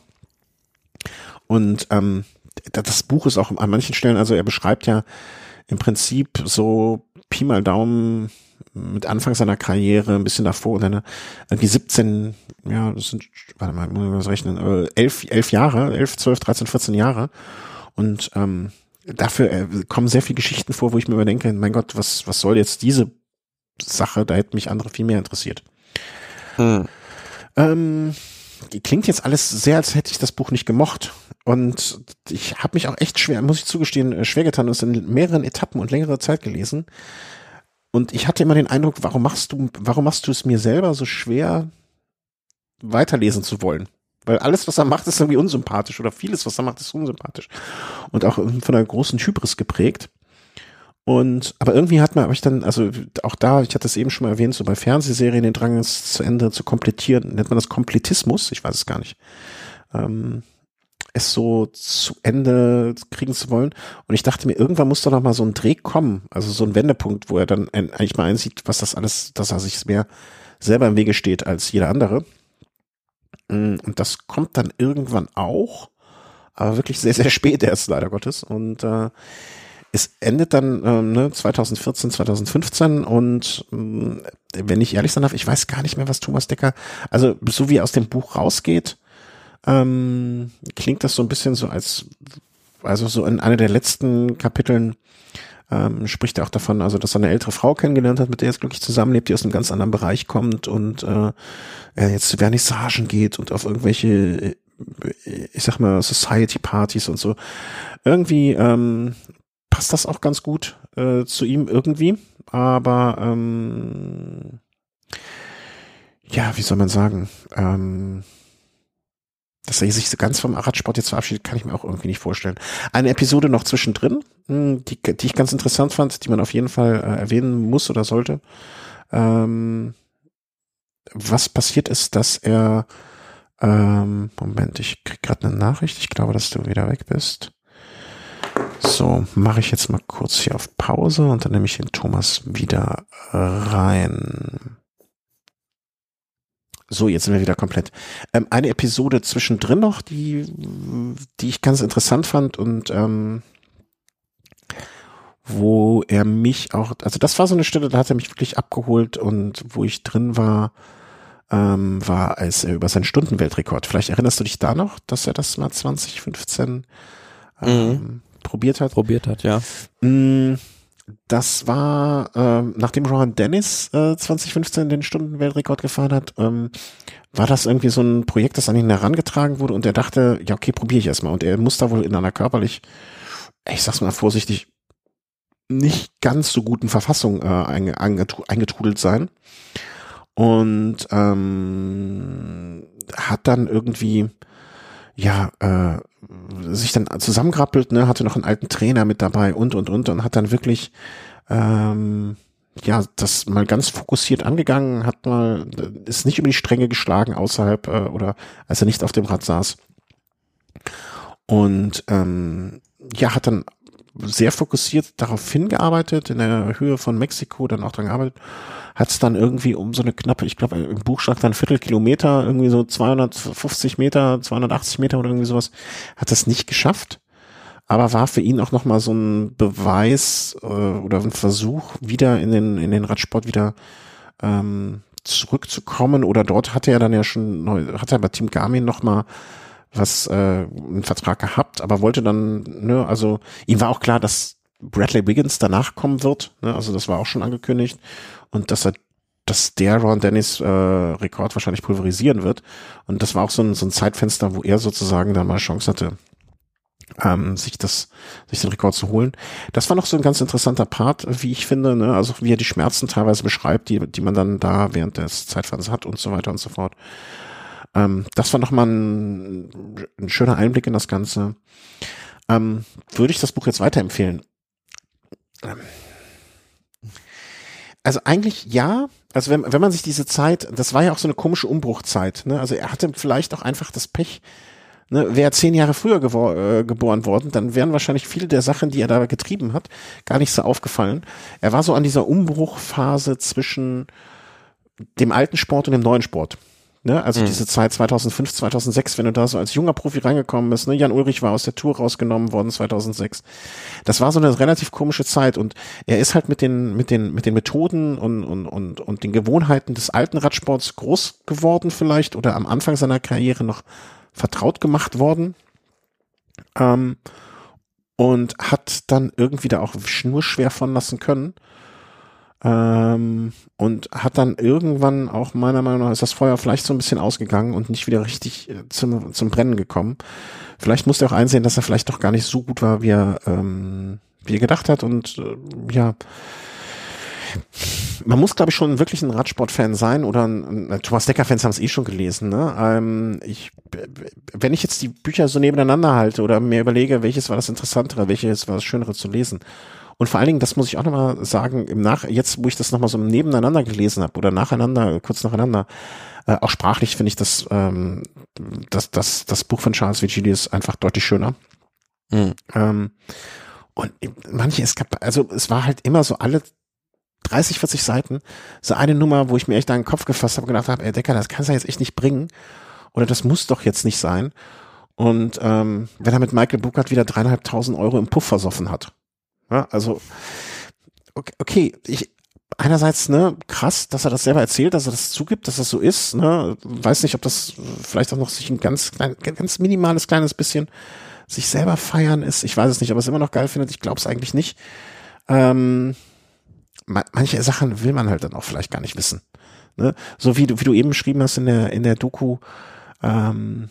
Und ähm, das Buch ist auch an manchen Stellen, also er beschreibt ja im Prinzip so Pi mal Daumen mit Anfang seiner Karriere, ein bisschen davor, dann irgendwie 17, ja, das sind, warte mal, muss ich was rechnen, äh, elf, elf Jahre, elf, zwölf, dreizehn, vierzehn Jahre. Und ähm, dafür äh, kommen sehr viele Geschichten vor, wo ich mir immer denke, mein Gott, was, was soll jetzt diese Sache? Da hätte mich andere viel mehr interessiert. Hm. Ähm, klingt jetzt alles sehr, als hätte ich das Buch nicht gemocht. Und ich habe mich auch echt schwer, muss ich zugestehen, äh, schwer getan und es in mehreren Etappen und längere Zeit gelesen. Und ich hatte immer den Eindruck, warum machst du, warum machst du es mir selber so schwer, weiterlesen zu wollen? Weil alles, was er macht, ist irgendwie unsympathisch oder vieles, was er macht, ist unsympathisch. Und auch von einer großen Hybris geprägt. Und, aber irgendwie hat man, habe ich dann, also auch da, ich hatte es eben schon mal erwähnt, so bei Fernsehserien den Drang, es zu Ende zu komplettieren, nennt man das Komplettismus, ich weiß es gar nicht. Ähm, es so zu Ende kriegen zu wollen. Und ich dachte mir, irgendwann muss doch noch mal so ein Dreh kommen, also so ein Wendepunkt, wo er dann eigentlich mal einsieht, was das alles, dass er sich mehr selber im Wege steht als jeder andere. Mm, und das kommt dann irgendwann auch, aber wirklich sehr, sehr spät erst, leider Gottes. Und äh, es endet dann ähm, ne, 2014, 2015 und äh, wenn ich ehrlich sein darf, ich weiß gar nicht mehr, was Thomas Decker, also so wie er aus dem Buch rausgeht, ähm, klingt das so ein bisschen so als, also so in einer der letzten Kapiteln ähm, spricht er auch davon, also dass er eine ältere Frau kennengelernt hat, mit der er jetzt glücklich zusammenlebt, die aus einem ganz anderen Bereich kommt und äh, er jetzt zu Vernissagen geht und auf irgendwelche, äh, ich sag mal, Society-Partys und so. Irgendwie ähm, passt das auch ganz gut äh, zu ihm irgendwie, aber ähm, ja, wie soll man sagen? Ähm, dass er sich so ganz vom Radsport jetzt verabschiedet, kann ich mir auch irgendwie nicht vorstellen. Eine Episode noch zwischendrin, hm, die, die ich ganz interessant fand, die man auf jeden Fall äh, erwähnen muss oder sollte. Ähm, was passiert ist, dass er ähm, Moment, ich krieg gerade eine Nachricht. Ich glaube, dass du wieder weg bist. So, mache ich jetzt mal kurz hier auf Pause und dann nehme ich den Thomas wieder rein. So, jetzt sind wir wieder komplett. Ähm, eine Episode zwischendrin noch, die, die ich ganz interessant fand und ähm, wo er mich auch, also das war so eine Stelle, da hat er mich wirklich abgeholt und wo ich drin war, ähm, war als er über seinen Stundenweltrekord. Vielleicht erinnerst du dich da noch, dass er das mal 2015 ähm, mhm. probiert hat? Probiert hat, ja. Mm, das war, ähm, nachdem Ron Dennis äh, 2015 den Stundenweltrekord gefahren hat, ähm, war das irgendwie so ein Projekt, das an ihn herangetragen wurde und er dachte, ja okay, probiere ich erstmal. Und er muss da wohl in einer körperlich, ich sag's mal vorsichtig, nicht ganz so guten Verfassung äh, eingetrudelt sein. Und ähm, hat dann irgendwie ja, äh, sich dann zusammengrappelt, ne, hatte noch einen alten Trainer mit dabei und und und und hat dann wirklich ähm, ja das mal ganz fokussiert angegangen, hat mal ist nicht über die Stränge geschlagen außerhalb äh, oder als er nicht auf dem Rad saß. Und ähm, ja hat dann sehr fokussiert darauf hingearbeitet, in der Höhe von Mexiko dann auch dran gearbeitet, hat es dann irgendwie um so eine knappe, ich glaube im Buch stand dann Viertelkilometer, irgendwie so 250 Meter, 280 Meter oder irgendwie sowas, hat es nicht geschafft aber war für ihn auch nochmal so ein Beweis äh, oder ein Versuch, wieder in den, in den Radsport wieder ähm, zurückzukommen. Oder dort hatte er dann ja schon, hat er bei Team Garmin nochmal was, äh, einen Vertrag gehabt, aber wollte dann, ne, also ihm war auch klar, dass Bradley Wiggins danach kommen wird, ne, also das war auch schon angekündigt und dass er dass der Ron Dennis äh, Rekord wahrscheinlich pulverisieren wird. Und das war auch so ein, so ein Zeitfenster, wo er sozusagen dann mal Chance hatte, ähm, sich das, sich den Rekord zu holen. Das war noch so ein ganz interessanter Part, wie ich finde, ne? also wie er die Schmerzen teilweise beschreibt, die, die man dann da während des Zeitfahrens hat und so weiter und so fort. Ähm, das war nochmal ein, ein schöner Einblick in das Ganze. Ähm, würde ich das Buch jetzt weiterempfehlen? Ähm, also eigentlich ja. Also wenn, wenn man sich diese Zeit, das war ja auch so eine komische Umbruchzeit. Ne? Also er hatte vielleicht auch einfach das Pech, Ne, wäre zehn Jahre früher äh, geboren worden, dann wären wahrscheinlich viele der Sachen, die er da getrieben hat, gar nicht so aufgefallen. Er war so an dieser Umbruchphase zwischen dem alten Sport und dem neuen Sport. Ne? Also mhm. diese Zeit 2005, 2006, wenn du da so als junger Profi reingekommen bist, ne? Jan Ulrich war aus der Tour rausgenommen worden 2006. Das war so eine relativ komische Zeit und er ist halt mit den mit den mit den Methoden und und und und den Gewohnheiten des alten Radsports groß geworden vielleicht oder am Anfang seiner Karriere noch vertraut gemacht worden ähm, und hat dann irgendwie da auch nur schwer von lassen können. Ähm, und hat dann irgendwann auch meiner Meinung nach ist das Feuer vielleicht so ein bisschen ausgegangen und nicht wieder richtig äh, zum, zum Brennen gekommen. Vielleicht musste er auch einsehen, dass er vielleicht doch gar nicht so gut war, wie er, ähm, wie er gedacht hat und äh, ja, man muss, glaube ich, schon wirklich ein Radsport-Fan sein oder ein, ein Thomas Decker-Fans haben es eh schon gelesen. Ne? Ähm, ich, wenn ich jetzt die Bücher so nebeneinander halte oder mir überlege, welches war das Interessantere, welches war das Schönere zu lesen. Und vor allen Dingen, das muss ich auch nochmal sagen, im Nach jetzt, wo ich das nochmal so nebeneinander gelesen habe oder nacheinander, kurz nacheinander, äh, auch sprachlich finde ich das, ähm, das, das, das Buch von Charles Vigilius einfach deutlich schöner. Mhm. Ähm, und manche, es gab, also es war halt immer so alle 30, 40 Seiten, so eine Nummer, wo ich mir echt an den Kopf gefasst habe und gedacht habe, ey Decker, das kannst du jetzt echt nicht bringen. Oder das muss doch jetzt nicht sein. Und ähm, wenn er mit Michael Buckert wieder dreieinhalbtausend Euro im Puff versoffen hat. Ja, also, okay, okay, ich, einerseits, ne, krass, dass er das selber erzählt, dass er das zugibt, dass das so ist, ne, weiß nicht, ob das vielleicht auch noch sich ein ganz, klein, ganz minimales kleines bisschen sich selber feiern ist, ich weiß es nicht, aber es immer noch geil findet, ich glaube es eigentlich nicht. Ähm, manche Sachen will man halt dann auch vielleicht gar nicht wissen. Ne? So wie du, wie du eben beschrieben hast in der, in der Doku, ähm,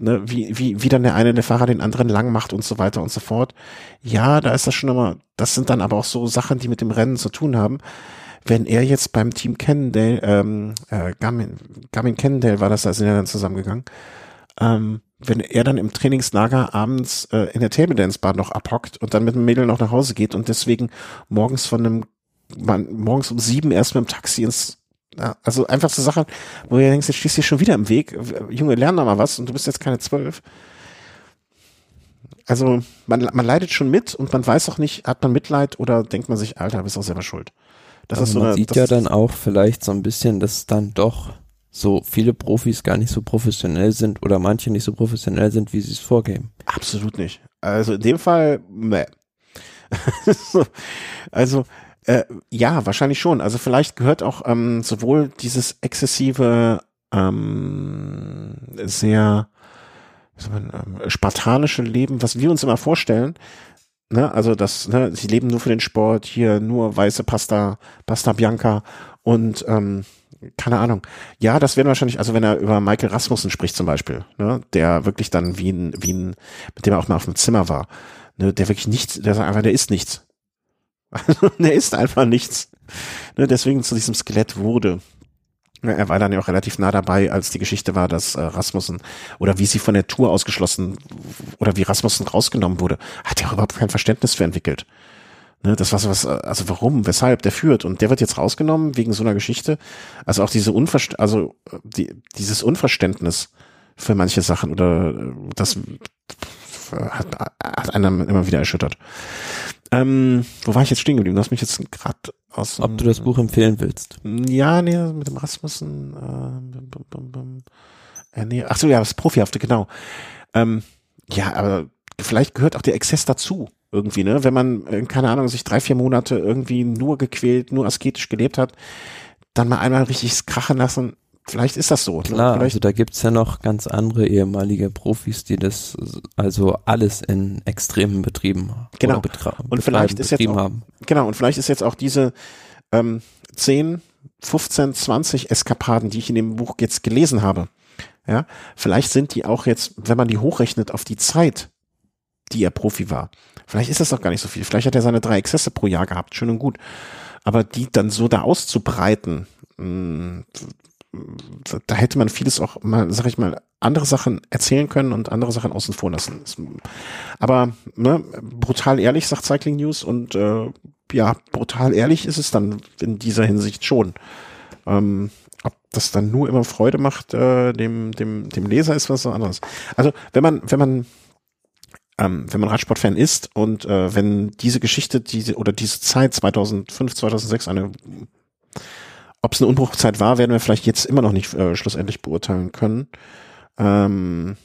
ne, wie, wie, wie dann der eine der Fahrer den anderen lang macht und so weiter und so fort. Ja, da ist das schon immer, das sind dann aber auch so Sachen, die mit dem Rennen zu tun haben. Wenn er jetzt beim Team Cannondale, ähm, äh, Garmin, Garmin Cannondale war das, da sind ja dann zusammengegangen, ähm, wenn er dann im Trainingslager abends äh, in der Table Dance Bar noch abhockt und dann mit dem Mädel noch nach Hause geht und deswegen morgens von einem man morgens um sieben erst mit dem Taxi ins ja, also einfach so Sachen, wo du denkst, jetzt stehst du hier schon wieder im Weg. Junge, lern doch mal was und du bist jetzt keine zwölf. Also man, man leidet schon mit und man weiß auch nicht, hat man Mitleid oder denkt man sich, Alter, bist auch selber schuld. Das also ist so man eine, sieht ja dann auch vielleicht so ein bisschen, dass dann doch so viele Profis gar nicht so professionell sind oder manche nicht so professionell sind, wie sie es vorgeben. Absolut nicht. Also in dem Fall, meh. also äh, ja, wahrscheinlich schon. Also vielleicht gehört auch ähm, sowohl dieses exzessive, ähm, sehr man, ähm, spartanische Leben, was wir uns immer vorstellen, ne, also das, ne, sie leben nur für den Sport, hier nur weiße Pasta, Pasta Bianca und ähm, keine Ahnung. Ja, das werden wahrscheinlich, also wenn er über Michael Rasmussen spricht zum Beispiel, ne, der wirklich dann wie ein, wie ein, mit dem er auch mal auf dem Zimmer war, ne, der wirklich nichts, der sagt einfach, der ist nichts. Also, der ist einfach nichts. Ne, deswegen zu diesem Skelett wurde. Er war dann ja auch relativ nah dabei, als die Geschichte war, dass äh, Rasmussen oder wie sie von der Tour ausgeschlossen oder wie Rasmussen rausgenommen wurde, hat er überhaupt kein Verständnis für entwickelt. Ne, das war so was, also warum, weshalb der führt und der wird jetzt rausgenommen wegen so einer Geschichte. Also auch diese Unverst also die, dieses Unverständnis für manche Sachen oder äh, das hat, hat einen immer wieder erschüttert. Ähm, wo war ich jetzt stehen geblieben? Du hast mich jetzt gerade aus. Ob du das Buch empfehlen willst? Ja, nee, mit dem Rasmussen. Äh, äh, nee, ach so, ja, das Profihafte, genau. Ähm, ja, aber vielleicht gehört auch der Exzess dazu irgendwie, ne? Wenn man, äh, keine Ahnung, sich drei, vier Monate irgendwie nur gequält, nur asketisch gelebt hat, dann mal einmal richtig krachen lassen, vielleicht ist das so. Ne? Klar, ne? also da gibt's ja noch ganz andere ehemalige Profis, die das also alles in Extremen betrieben haben. Genau. Und vielleicht ist jetzt auch, haben. Genau, und vielleicht ist jetzt auch diese ähm, 10, 15, 20 Eskapaden, die ich in dem Buch jetzt gelesen habe, ja, vielleicht sind die auch jetzt, wenn man die hochrechnet auf die Zeit, die er Profi war, vielleicht ist das doch gar nicht so viel. Vielleicht hat er seine drei Exzesse pro Jahr gehabt, schön und gut. Aber die dann so da auszubreiten, mh, da hätte man vieles auch mal, sag ich mal, andere Sachen erzählen können und andere Sachen außen vor lassen. Aber ne, brutal ehrlich, sagt Cycling News und äh, ja, brutal ehrlich ist es dann in dieser Hinsicht schon. Ähm, ob das dann nur immer Freude macht, äh, dem, dem, dem Leser ist was anderes. Also wenn man, wenn man ähm, wenn man Radsportfan ist und äh, wenn diese Geschichte, diese oder diese Zeit 2005, 2006 eine ob es eine Unbruchzeit war, werden wir vielleicht jetzt immer noch nicht äh, schlussendlich beurteilen können. Ähm,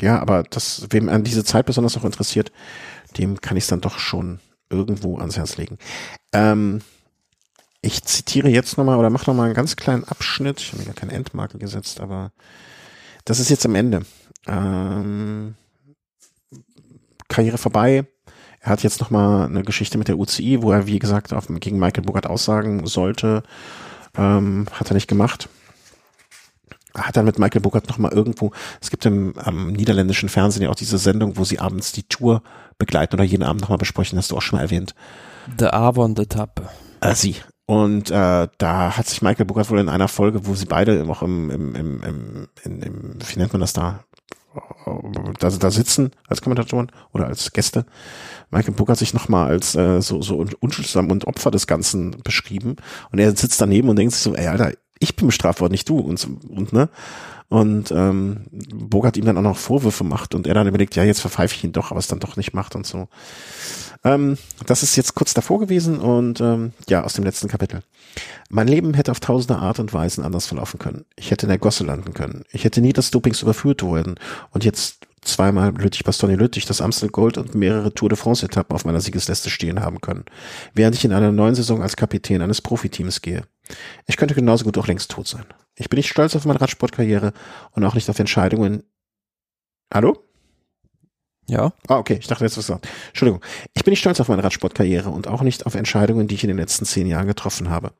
ja, aber das, wem an diese Zeit besonders auch interessiert, dem kann ich es dann doch schon irgendwo ans Herz legen. Ähm, ich zitiere jetzt nochmal oder mache nochmal einen ganz kleinen Abschnitt. Ich habe mir gar keine Endmarke gesetzt, aber das ist jetzt am Ende. Ähm, Karriere vorbei. Er hat jetzt nochmal eine Geschichte mit der UCI, wo er, wie gesagt, auf, gegen Michael Burkhardt aussagen sollte. Ähm, hat er nicht gemacht. Hat dann mit Michael Burkhardt nochmal irgendwo, es gibt im am niederländischen Fernsehen ja auch diese Sendung, wo sie abends die Tour begleiten oder jeden Abend nochmal besprechen, hast du auch schon mal erwähnt. The Avon-Etappe. Äh, sie. Und äh, da hat sich Michael Burkhardt wohl in einer Folge, wo sie beide auch im, im, im, im, in, im wie nennt man das da, da, da sitzen als Kommentatoren oder als Gäste. Michael Book hat sich nochmal als äh, so, so unschuldsam und Opfer des Ganzen beschrieben. Und er sitzt daneben und denkt sich so, ey, Alter, ich bin bestraft worden, nicht du. Und, und ne? Und ähm, Bogart ihm dann auch noch Vorwürfe macht und er dann überlegt, ja, jetzt verpfeife ich ihn doch, aber es dann doch nicht macht und so. Ähm, das ist jetzt kurz davor gewesen und ähm, ja, aus dem letzten Kapitel. Mein Leben hätte auf tausende Art und Weisen anders verlaufen können. Ich hätte in der Gosse landen können. Ich hätte nie das Dopings überführt worden und jetzt zweimal Lüttich-Bastogne-Lüttich, das Amstel Gold und mehrere Tour de France-Etappen auf meiner Siegesliste stehen haben können, während ich in einer neuen Saison als Kapitän eines Profiteams gehe. Ich könnte genauso gut auch längst tot sein. Ich bin nicht stolz auf meine Radsportkarriere und auch nicht auf Entscheidungen. Hallo? Ja. Ah, okay, ich dachte jetzt was gesagt. Entschuldigung. Ich bin nicht stolz auf meine Radsportkarriere und auch nicht auf Entscheidungen, die ich in den letzten zehn Jahren getroffen habe.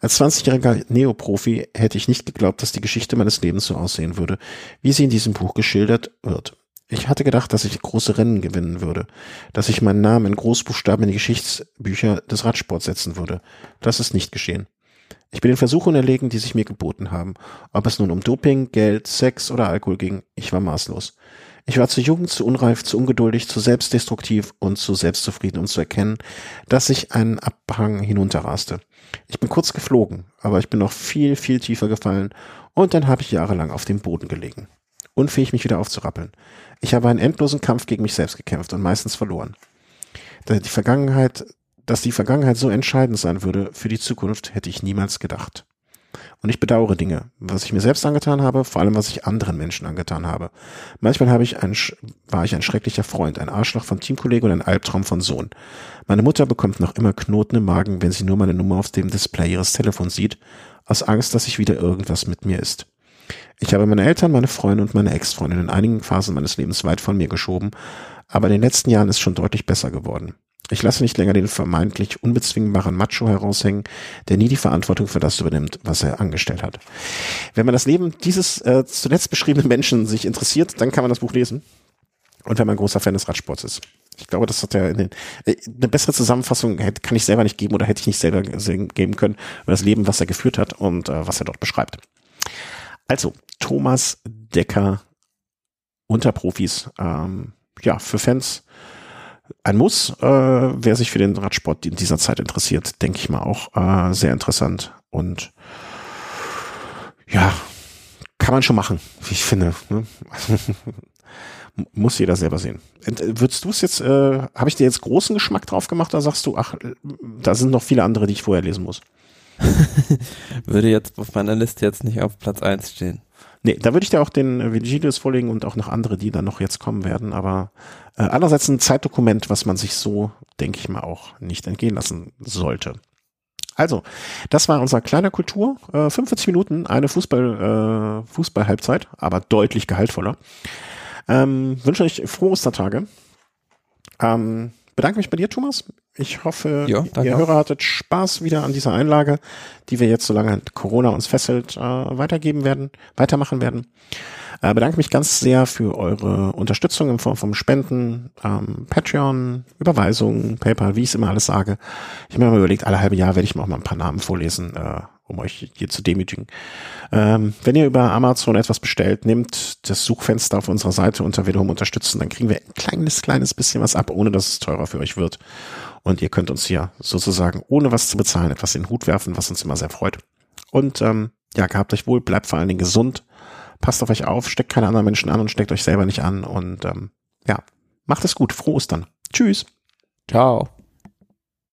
Als 20-jähriger Neoprofi hätte ich nicht geglaubt, dass die Geschichte meines Lebens so aussehen würde, wie sie in diesem Buch geschildert wird. Ich hatte gedacht, dass ich große Rennen gewinnen würde, dass ich meinen Namen in Großbuchstaben in die Geschichtsbücher des Radsports setzen würde. Das ist nicht geschehen. Ich bin den Versuchen erlegen, die sich mir geboten haben. Ob es nun um Doping, Geld, Sex oder Alkohol ging, ich war maßlos. Ich war zu jung, zu unreif, zu ungeduldig, zu selbstdestruktiv und zu selbstzufrieden, um zu erkennen, dass ich einen Abhang hinunterraste. Ich bin kurz geflogen, aber ich bin noch viel, viel tiefer gefallen und dann habe ich jahrelang auf dem Boden gelegen. Unfähig, mich wieder aufzurappeln. Ich habe einen endlosen Kampf gegen mich selbst gekämpft und meistens verloren. Die Vergangenheit dass die Vergangenheit so entscheidend sein würde für die Zukunft, hätte ich niemals gedacht. Und ich bedauere Dinge, was ich mir selbst angetan habe, vor allem was ich anderen Menschen angetan habe. Manchmal habe ich ein, war ich ein schrecklicher Freund, ein Arschloch von Teamkollege und ein Albtraum von Sohn. Meine Mutter bekommt noch immer Knoten im Magen, wenn sie nur meine Nummer auf dem Display ihres Telefons sieht, aus Angst, dass sich wieder irgendwas mit mir ist. Ich habe meine Eltern, meine Freunde und meine Ex-Freundin in einigen Phasen meines Lebens weit von mir geschoben, aber in den letzten Jahren ist schon deutlich besser geworden. Ich lasse nicht länger den vermeintlich unbezwingbaren Macho heraushängen, der nie die Verantwortung für das übernimmt, was er angestellt hat. Wenn man das Leben dieses äh, zuletzt beschriebenen Menschen sich interessiert, dann kann man das Buch lesen. Und wenn man großer Fan des Radsports ist. Ich glaube, das hat ja in den, äh, eine bessere Zusammenfassung hätte, kann ich selber nicht geben oder hätte ich nicht selber geben können über das Leben, was er geführt hat und äh, was er dort beschreibt. Also, Thomas Decker unter Profis. Ähm, ja, für Fans ein Muss. Äh, wer sich für den Radsport in dieser Zeit interessiert, denke ich mal auch äh, sehr interessant. Und ja, kann man schon machen, wie ich finde. Ne? Muss jeder selber sehen. Würdest du es jetzt, äh, habe ich dir jetzt großen Geschmack drauf gemacht oder sagst du, ach, da sind noch viele andere, die ich vorher lesen muss? würde jetzt auf meiner Liste jetzt nicht auf Platz eins stehen. Nee, da würde ich dir auch den Vigilius vorlegen und auch noch andere, die dann noch jetzt kommen werden. Aber äh, andererseits ein Zeitdokument, was man sich so, denke ich mal, auch nicht entgehen lassen sollte. Also, das war unser kleiner Kultur. Äh, 45 Minuten, eine Fußball, äh, Fußball-Halbzeit, aber deutlich gehaltvoller. Ähm, wünsche euch frohe Ostertage. Ähm, bedanke mich bei dir, Thomas. Ich hoffe, ja, ihr Hörer hattet Spaß wieder an dieser Einlage, die wir jetzt, solange Corona uns fesselt, äh, weitergeben werden, weitermachen werden. Äh, bedanke mich ganz sehr für eure Unterstützung in Form von Spenden, ähm, Patreon, Überweisungen, PayPal, wie ich es immer alles sage. Ich habe mir mal überlegt, alle halbe Jahr werde ich mir auch mal ein paar Namen vorlesen, äh, um euch hier zu demütigen. Ähm, wenn ihr über Amazon etwas bestellt, nehmt das Suchfenster auf unserer Seite unter Wiederum unterstützen, dann kriegen wir ein kleines, kleines bisschen was ab, ohne dass es teurer für euch wird. Und ihr könnt uns hier sozusagen, ohne was zu bezahlen, etwas in den Hut werfen, was uns immer sehr freut. Und ähm, ja, gehabt euch wohl, bleibt vor allen Dingen gesund, passt auf euch auf, steckt keine anderen Menschen an und steckt euch selber nicht an. Und ähm, ja, macht es gut, frohes dann. Tschüss. Ciao.